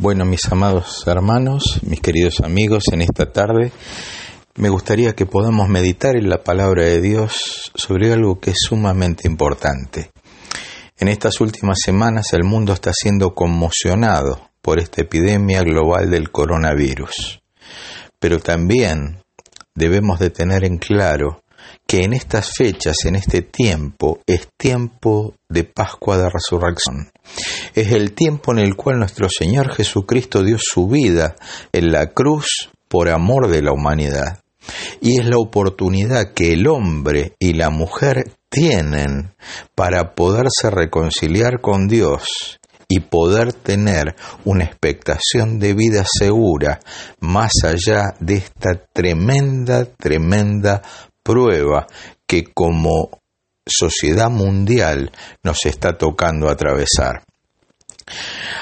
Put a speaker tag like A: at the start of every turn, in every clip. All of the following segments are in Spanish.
A: Bueno, mis amados hermanos, mis queridos amigos, en esta tarde me gustaría que podamos meditar en la palabra de Dios sobre algo que es sumamente importante. En estas últimas semanas el mundo está siendo conmocionado por esta epidemia global del coronavirus. Pero también debemos de tener en claro que en estas fechas, en este tiempo, es tiempo de Pascua de Resurrección. Es el tiempo en el cual nuestro Señor Jesucristo dio su vida en la cruz por amor de la humanidad. Y es la oportunidad que el hombre y la mujer tienen para poderse reconciliar con Dios y poder tener una expectación de vida segura más allá de esta tremenda, tremenda prueba que como sociedad mundial nos está tocando atravesar.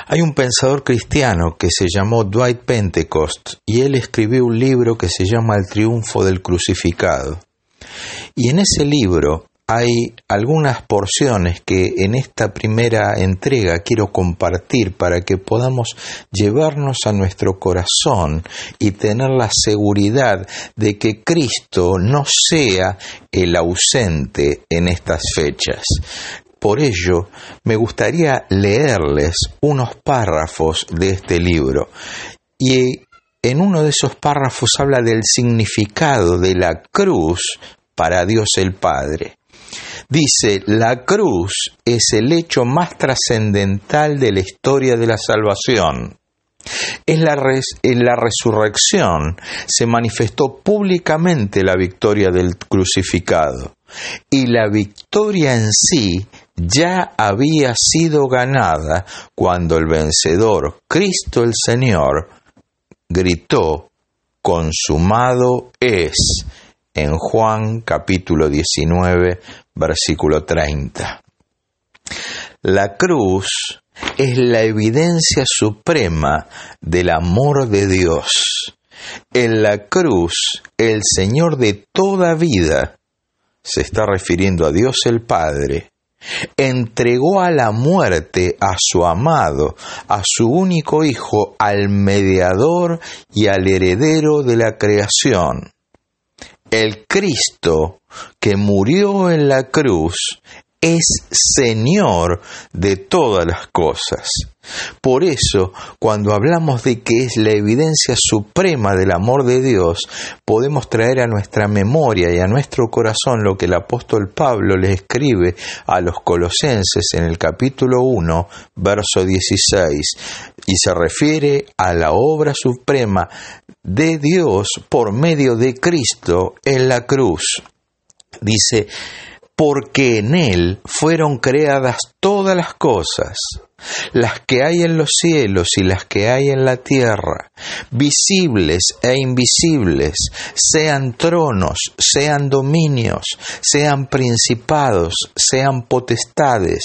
A: Hay un pensador cristiano que se llamó Dwight Pentecost y él escribió un libro que se llama El triunfo del crucificado. Y en ese libro hay algunas porciones que en esta primera entrega quiero compartir para que podamos llevarnos a nuestro corazón y tener la seguridad de que Cristo no sea el ausente en estas fechas. Por ello, me gustaría leerles unos párrafos de este libro. Y en uno de esos párrafos habla del significado de la cruz para Dios el Padre. Dice, la cruz es el hecho más trascendental de la historia de la salvación. En la, en la resurrección se manifestó públicamente la victoria del crucificado y la victoria en sí ya había sido ganada cuando el vencedor, Cristo el Señor, gritó, consumado es, en Juan capítulo 19, versículo 30. La cruz es la evidencia suprema del amor de Dios. En la cruz, el Señor de toda vida, se está refiriendo a Dios el Padre, entregó a la muerte a su amado, a su único Hijo, al mediador y al heredero de la creación. El Cristo que murió en la cruz es Señor de todas las cosas. Por eso, cuando hablamos de que es la evidencia suprema del amor de Dios, podemos traer a nuestra memoria y a nuestro corazón lo que el apóstol Pablo le escribe a los colosenses en el capítulo 1, verso 16, y se refiere a la obra suprema de Dios por medio de Cristo en la cruz. Dice, porque en Él fueron creadas todas las cosas, las que hay en los cielos y las que hay en la tierra, visibles e invisibles, sean tronos, sean dominios, sean principados, sean potestades,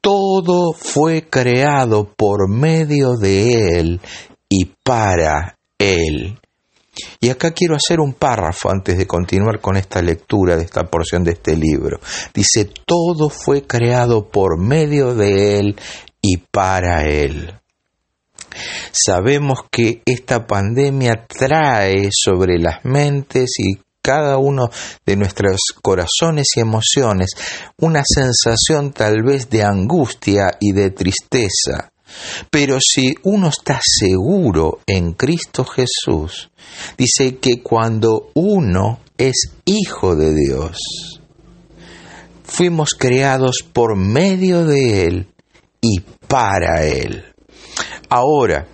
A: todo fue creado por medio de Él y para Él. Y acá quiero hacer un párrafo antes de continuar con esta lectura de esta porción de este libro. Dice, todo fue creado por medio de Él y para Él. Sabemos que esta pandemia trae sobre las mentes y cada uno de nuestros corazones y emociones una sensación tal vez de angustia y de tristeza. Pero si uno está seguro en Cristo Jesús, dice que cuando uno es hijo de Dios, fuimos creados por medio de Él y para Él. Ahora,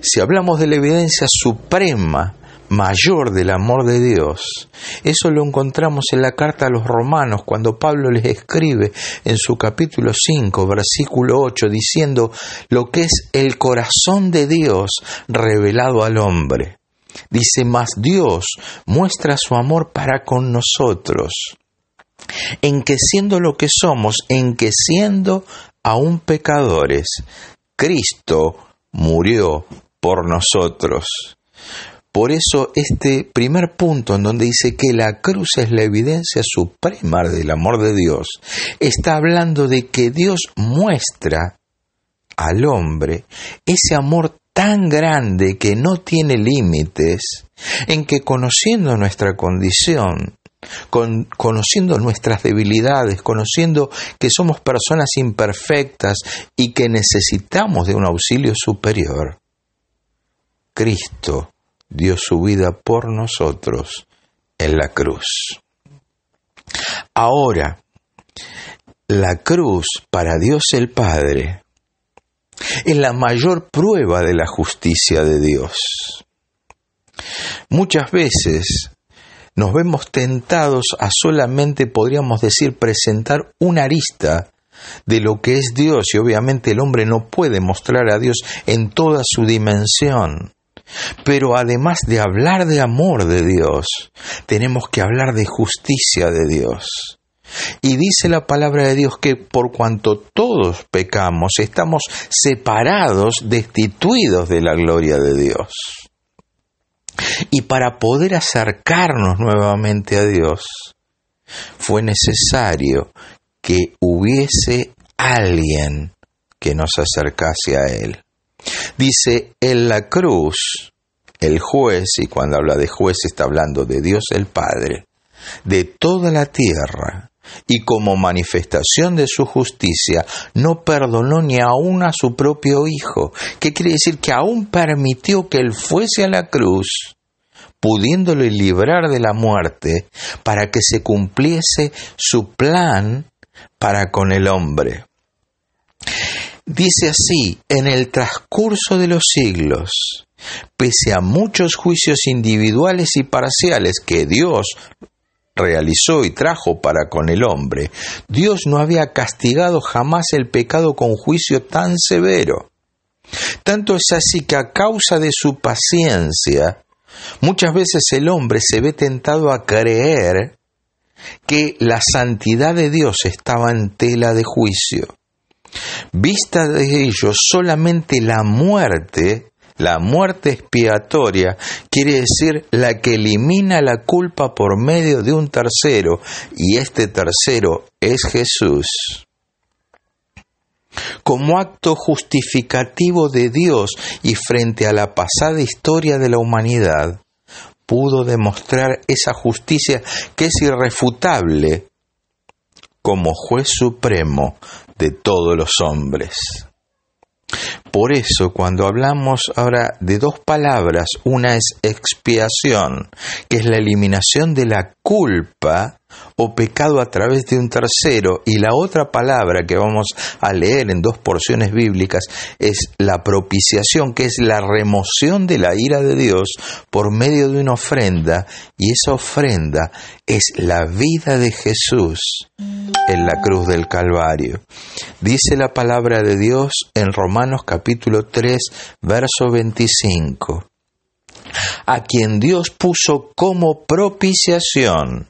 A: si hablamos de la evidencia suprema mayor del amor de Dios. Eso lo encontramos en la carta a los romanos cuando Pablo les escribe en su capítulo 5, versículo 8, diciendo lo que es el corazón de Dios revelado al hombre. Dice, más Dios muestra su amor para con nosotros, en que siendo lo que somos, en que siendo aún pecadores, Cristo murió por nosotros. Por eso este primer punto en donde dice que la cruz es la evidencia suprema del amor de Dios, está hablando de que Dios muestra al hombre ese amor tan grande que no tiene límites, en que conociendo nuestra condición, con, conociendo nuestras debilidades, conociendo que somos personas imperfectas y que necesitamos de un auxilio superior, Cristo dio su vida por nosotros en la cruz. Ahora, la cruz para Dios el Padre es la mayor prueba de la justicia de Dios. Muchas veces nos vemos tentados a solamente, podríamos decir, presentar una arista de lo que es Dios y obviamente el hombre no puede mostrar a Dios en toda su dimensión. Pero además de hablar de amor de Dios, tenemos que hablar de justicia de Dios. Y dice la palabra de Dios que por cuanto todos pecamos, estamos separados, destituidos de la gloria de Dios. Y para poder acercarnos nuevamente a Dios, fue necesario que hubiese alguien que nos acercase a Él. Dice, en la cruz, el juez, y cuando habla de juez está hablando de Dios el Padre, de toda la tierra, y como manifestación de su justicia, no perdonó ni aun a su propio Hijo. ¿Qué quiere decir? Que aún permitió que Él fuese a la cruz, pudiéndole librar de la muerte, para que se cumpliese su plan para con el hombre. Dice así, en el transcurso de los siglos, pese a muchos juicios individuales y parciales que Dios realizó y trajo para con el hombre, Dios no había castigado jamás el pecado con juicio tan severo. Tanto es así que a causa de su paciencia, muchas veces el hombre se ve tentado a creer que la santidad de Dios estaba en tela de juicio. Vista de ellos solamente la muerte, la muerte expiatoria, quiere decir la que elimina la culpa por medio de un tercero, y este tercero es Jesús. Como acto justificativo de Dios y frente a la pasada historia de la humanidad, pudo demostrar esa justicia que es irrefutable como juez supremo de todos los hombres. Por eso, cuando hablamos ahora de dos palabras, una es expiación, que es la eliminación de la culpa o pecado a través de un tercero, y la otra palabra que vamos a leer en dos porciones bíblicas es la propiciación, que es la remoción de la ira de Dios por medio de una ofrenda, y esa ofrenda es la vida de Jesús en la cruz del Calvario. Dice la palabra de Dios en Romanos capítulo 3, verso 25, a quien Dios puso como propiciación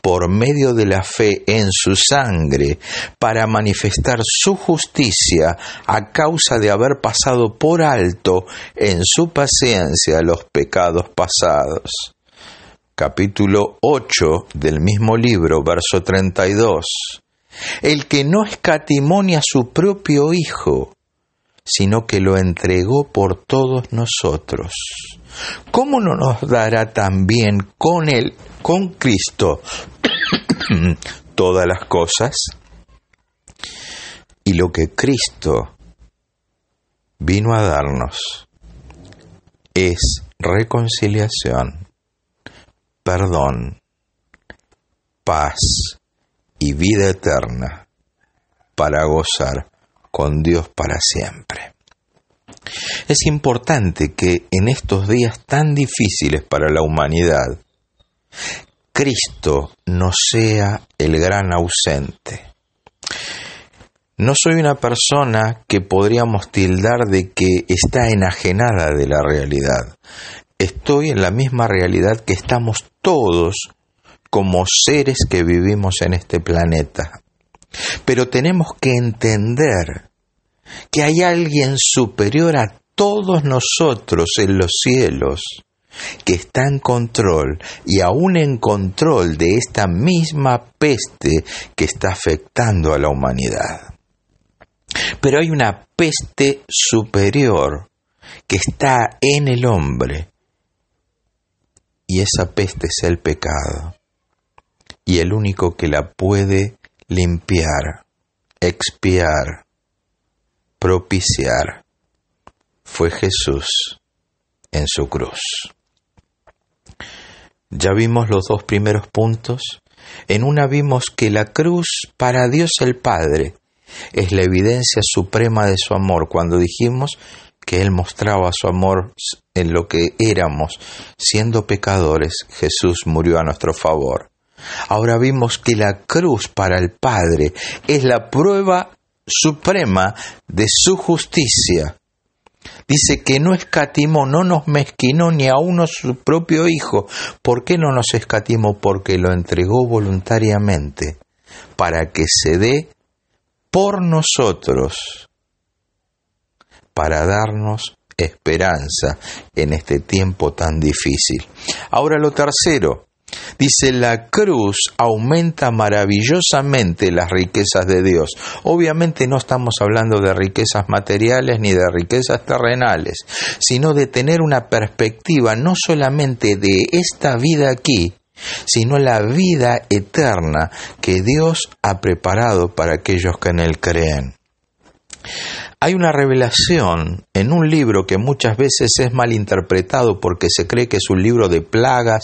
A: por medio de la fe en su sangre para manifestar su justicia a causa de haber pasado por alto en su paciencia los pecados pasados. Capítulo 8 del mismo libro, verso 32. El que no escatimonia a su propio Hijo, sino que lo entregó por todos nosotros. ¿Cómo no nos dará también con él, con Cristo, todas las cosas? Y lo que Cristo vino a darnos es reconciliación, perdón, paz y vida eterna para gozar con Dios para siempre. Es importante que en estos días tan difíciles para la humanidad, Cristo no sea el gran ausente. No soy una persona que podríamos tildar de que está enajenada de la realidad. Estoy en la misma realidad que estamos todos como seres que vivimos en este planeta. Pero tenemos que entender que hay alguien superior a todos nosotros en los cielos que está en control y aún en control de esta misma peste que está afectando a la humanidad. Pero hay una peste superior que está en el hombre. Y esa peste es el pecado. Y el único que la puede limpiar, expiar, propiciar, fue Jesús en su cruz. Ya vimos los dos primeros puntos. En una vimos que la cruz para Dios el Padre es la evidencia suprema de su amor cuando dijimos que Él mostraba su amor en lo que éramos, siendo pecadores, Jesús murió a nuestro favor. Ahora vimos que la cruz para el Padre es la prueba suprema de su justicia. Dice que no escatimó, no nos mezquinó ni a uno su propio Hijo. ¿Por qué no nos escatimó? Porque lo entregó voluntariamente, para que se dé por nosotros, para darnos esperanza en este tiempo tan difícil. Ahora lo tercero, Dice, la cruz aumenta maravillosamente las riquezas de Dios. Obviamente no estamos hablando de riquezas materiales ni de riquezas terrenales, sino de tener una perspectiva no solamente de esta vida aquí, sino la vida eterna que Dios ha preparado para aquellos que en Él creen. Hay una revelación en un libro que muchas veces es mal interpretado porque se cree que es un libro de plagas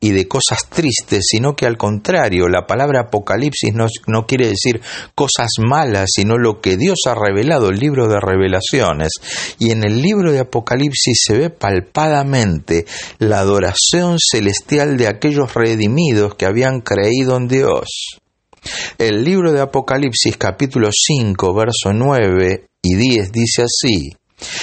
A: y de cosas tristes, sino que al contrario, la palabra Apocalipsis no, no quiere decir cosas malas, sino lo que Dios ha revelado, el libro de revelaciones. Y en el libro de Apocalipsis se ve palpadamente la adoración celestial de aquellos redimidos que habían creído en Dios. El libro de Apocalipsis capítulo 5, verso 9 y 10 dice así,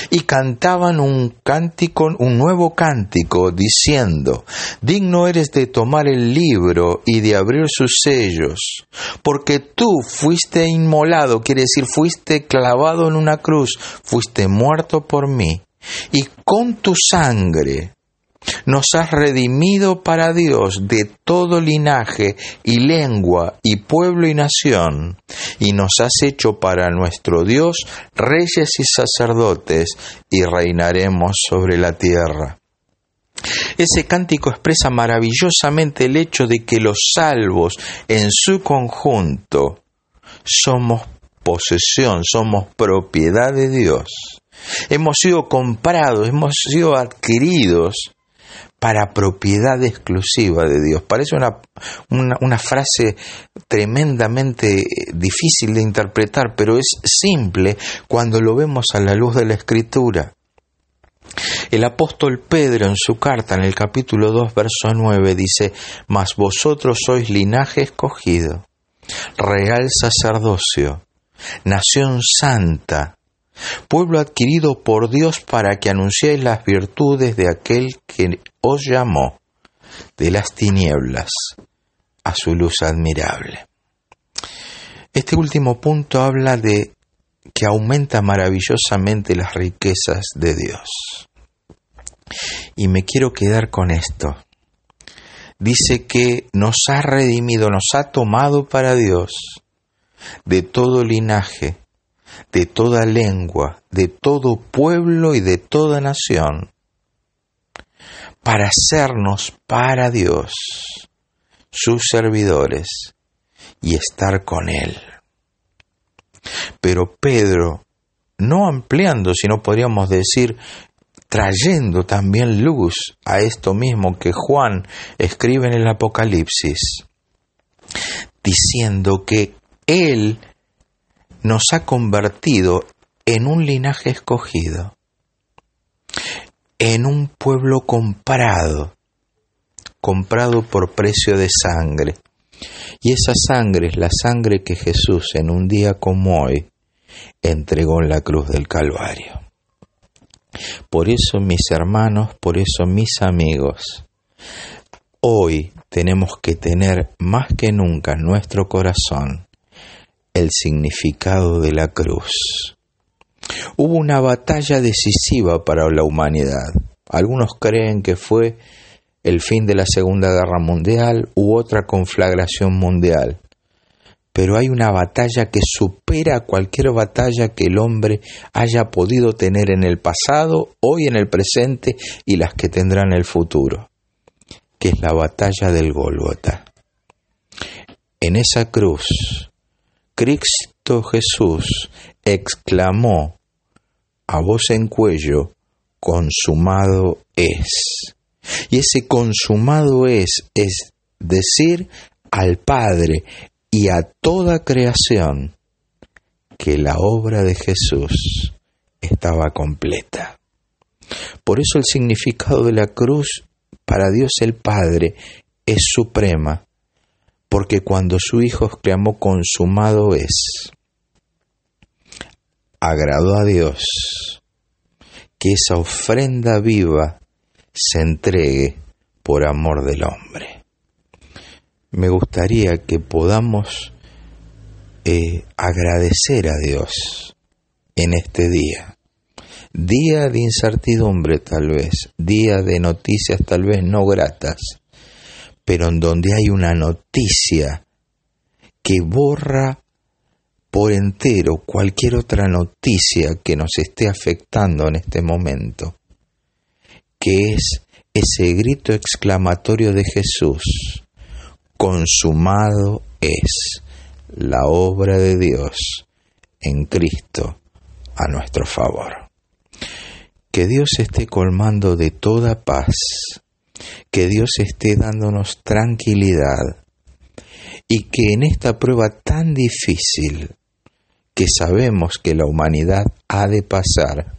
A: y cantaban un cántico, un nuevo cántico, diciendo, digno eres de tomar el libro y de abrir sus sellos, porque tú fuiste inmolado, quiere decir, fuiste clavado en una cruz, fuiste muerto por mí, y con tu sangre nos has redimido para Dios de todo linaje y lengua y pueblo y nación, y nos has hecho para nuestro Dios reyes y sacerdotes, y reinaremos sobre la tierra. Ese cántico expresa maravillosamente el hecho de que los salvos en su conjunto somos posesión, somos propiedad de Dios. Hemos sido comprados, hemos sido adquiridos para propiedad exclusiva de Dios. Parece una, una, frase tremendamente difícil de interpretar, pero es simple cuando lo vemos a la luz de la Escritura. El apóstol Pedro en su carta en el capítulo 2, verso 9 dice, Mas vosotros sois linaje escogido, real sacerdocio, nación santa, pueblo adquirido por Dios para que anunciéis las virtudes de aquel que os llamó de las tinieblas a su luz admirable. Este último punto habla de que aumenta maravillosamente las riquezas de Dios. Y me quiero quedar con esto. Dice que nos ha redimido, nos ha tomado para Dios de todo linaje, de toda lengua, de todo pueblo y de toda nación, para hacernos para Dios, sus servidores, y estar con Él. Pero Pedro, no ampliando, sino podríamos decir, trayendo también luz a esto mismo que Juan escribe en el Apocalipsis, diciendo que Él nos ha convertido en un linaje escogido, en un pueblo comprado, comprado por precio de sangre. Y esa sangre es la sangre que Jesús en un día como hoy entregó en la cruz del Calvario. Por eso mis hermanos, por eso mis amigos, hoy tenemos que tener más que nunca en nuestro corazón el significado de la cruz. Hubo una batalla decisiva para la humanidad. Algunos creen que fue el fin de la Segunda Guerra Mundial u otra conflagración mundial. pero hay una batalla que supera cualquier batalla que el hombre haya podido tener en el pasado, hoy en el presente y las que tendrá en el futuro, que es la batalla del Gólgota. En esa cruz, Cristo Jesús exclamó a voz en cuello, consumado es. Y ese consumado es, es decir al Padre y a toda creación que la obra de Jesús estaba completa. Por eso el significado de la cruz para Dios el Padre es suprema, porque cuando su Hijo exclamó consumado es, agradó a Dios que esa ofrenda viva se entregue por amor del hombre. Me gustaría que podamos eh, agradecer a Dios en este día. Día de incertidumbre tal vez, día de noticias tal vez no gratas, pero en donde hay una noticia que borra por entero cualquier otra noticia que nos esté afectando en este momento, que es ese grito exclamatorio de Jesús, consumado es la obra de Dios en Cristo a nuestro favor. Que Dios esté colmando de toda paz, que Dios esté dándonos tranquilidad y que en esta prueba tan difícil que sabemos que la humanidad ha de pasar,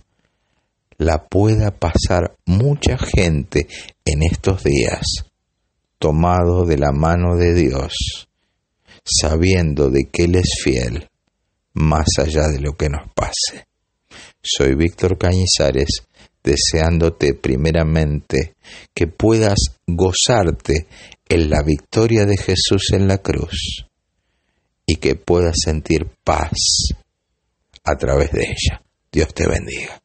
A: la pueda pasar mucha gente en estos días, tomado de la mano de Dios, sabiendo de que Él es fiel, más allá de lo que nos pase. Soy Víctor Cañizares, deseándote primeramente que puedas gozarte en la victoria de Jesús en la cruz y que puedas sentir paz a través de ella. Dios te bendiga.